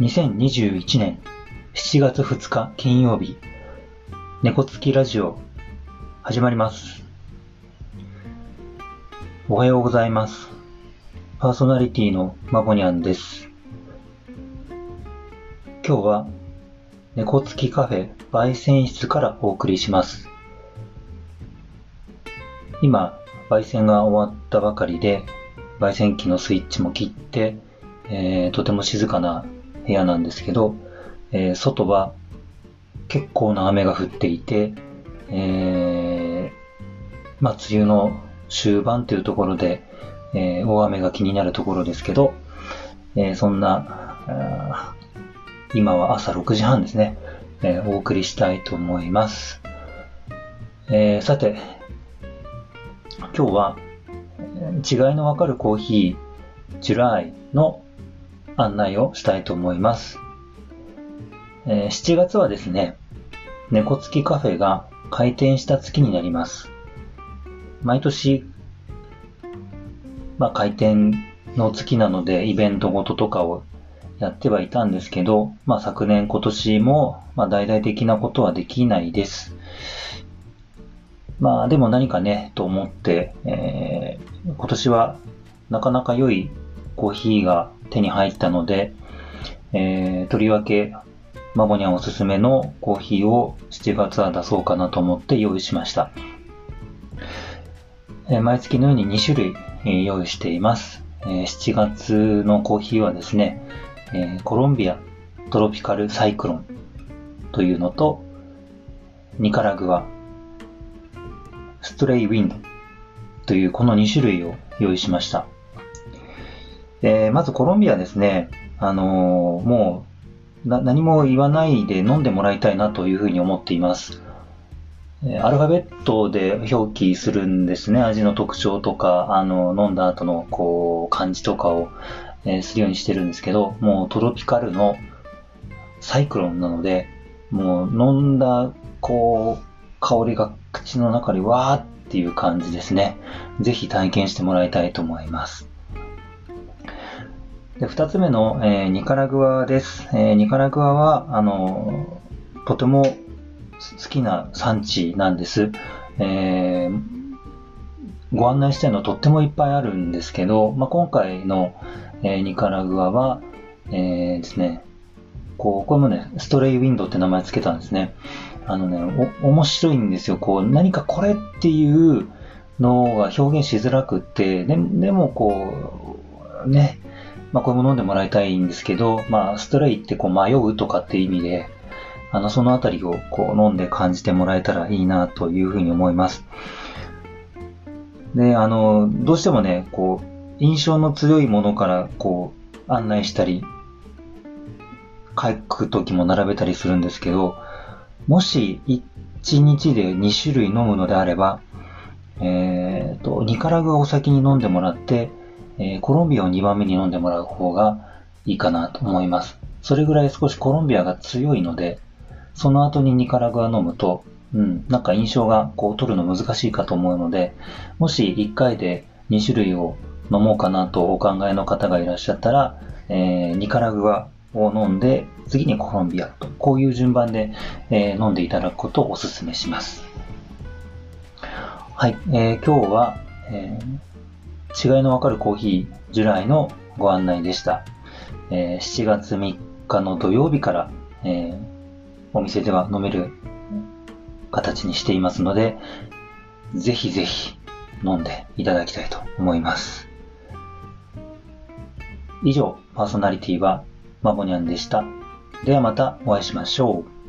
2021年7月2日金曜日、猫つきラジオ始まります。おはようございます。パーソナリティのまぼにゃんです。今日は猫つきカフェ焙煎室からお送りします。今、焙煎が終わったばかりで、焙煎機のスイッチも切って、えー、とても静かな部屋なんですけど、えー、外は結構な雨が降っていて、えー、まあ、梅雨の終盤というところで、えー、大雨が気になるところですけど、え、そんな、今は朝6時半ですね、え、お送りしたいと思います。え、さて、今日は違いのわかるコーヒー、ジュライの案内をしたいと思います。えー、7月はですね、猫付きカフェが開店した月になります。毎年、まあ、開店の月なのでイベントごととかをやってはいたんですけど、まあ、昨年今年も、まあ、大々的なことはできないです。まあでも何かね、と思って、えー、今年はなかなか良いコーヒーが手に入ったので、えー、とりわけ、マボニャおすすめのコーヒーを7月は出そうかなと思って用意しました。えー、毎月のように2種類、えー、用意しています。えー、7月のコーヒーはですね、えー、コロンビアトロピカルサイクロンというのと、ニカラグアストレイウィンドというこの2種類を用意しました。え、まずコロンビアですね、あのー、もう何も言わないで飲んでもらいたいなというふうに思っています。アルファベットで表記するんですね。味の特徴とか、あの、飲んだ後の、こう、感じとかを、えー、するようにしてるんですけど、もうトロピカルのサイクロンなので、もう飲んだ、こう、香りが口の中でわーっていう感じですね。ぜひ体験してもらいたいと思います。で2つ目の、えー、ニカラグアです。えー、ニカラグアは、あの、とても好きな産地なんです。えー、ご案内したいのとってもいっぱいあるんですけど、まあ、今回の、え、ニカラグアは、え、ですね、こう、これもね、ストレイウィンドウって名前つけたんですね。あのね、面白いんですよ。こう、何かこれっていうのが表現しづらくって、でもこう、ね、まあこれも飲んでもらいたいんですけど、まあストレイってこう迷うとかって意味で、あの、そのあたりをこう飲んで感じてもらえたらいいなというふうに思います。で、あの、どうしてもね、こう、印象の強いものからこう案内したり、書くときも並べたりするんですけど、もし1日で2種類飲むのであれば、えーと、ニカラグアを先に飲んでもらって、えー、コロンビアを2番目に飲んでもらう方がいいかなと思います。それぐらい少しコロンビアが強いので、その後にニカラグア飲むと、うん、なんか印象がこう取るの難しいかと思うので、もし1回で2種類を飲もうかなとお考えの方がいらっしゃったら、えー、ニカラグアを飲んで、次にコロンビアと、こういう順番で、えー、飲んでいただくことをお勧めします。はい、えー、今日は、えー、違いのわかるコーヒー、ジュライのご案内でした。えー、7月3日の土曜日から、えー、お店では飲める形にしていますので、ぜひぜひ飲んでいただきたいと思います。以上、パーソナリティはマボニャンでした。ではまたお会いしましょう。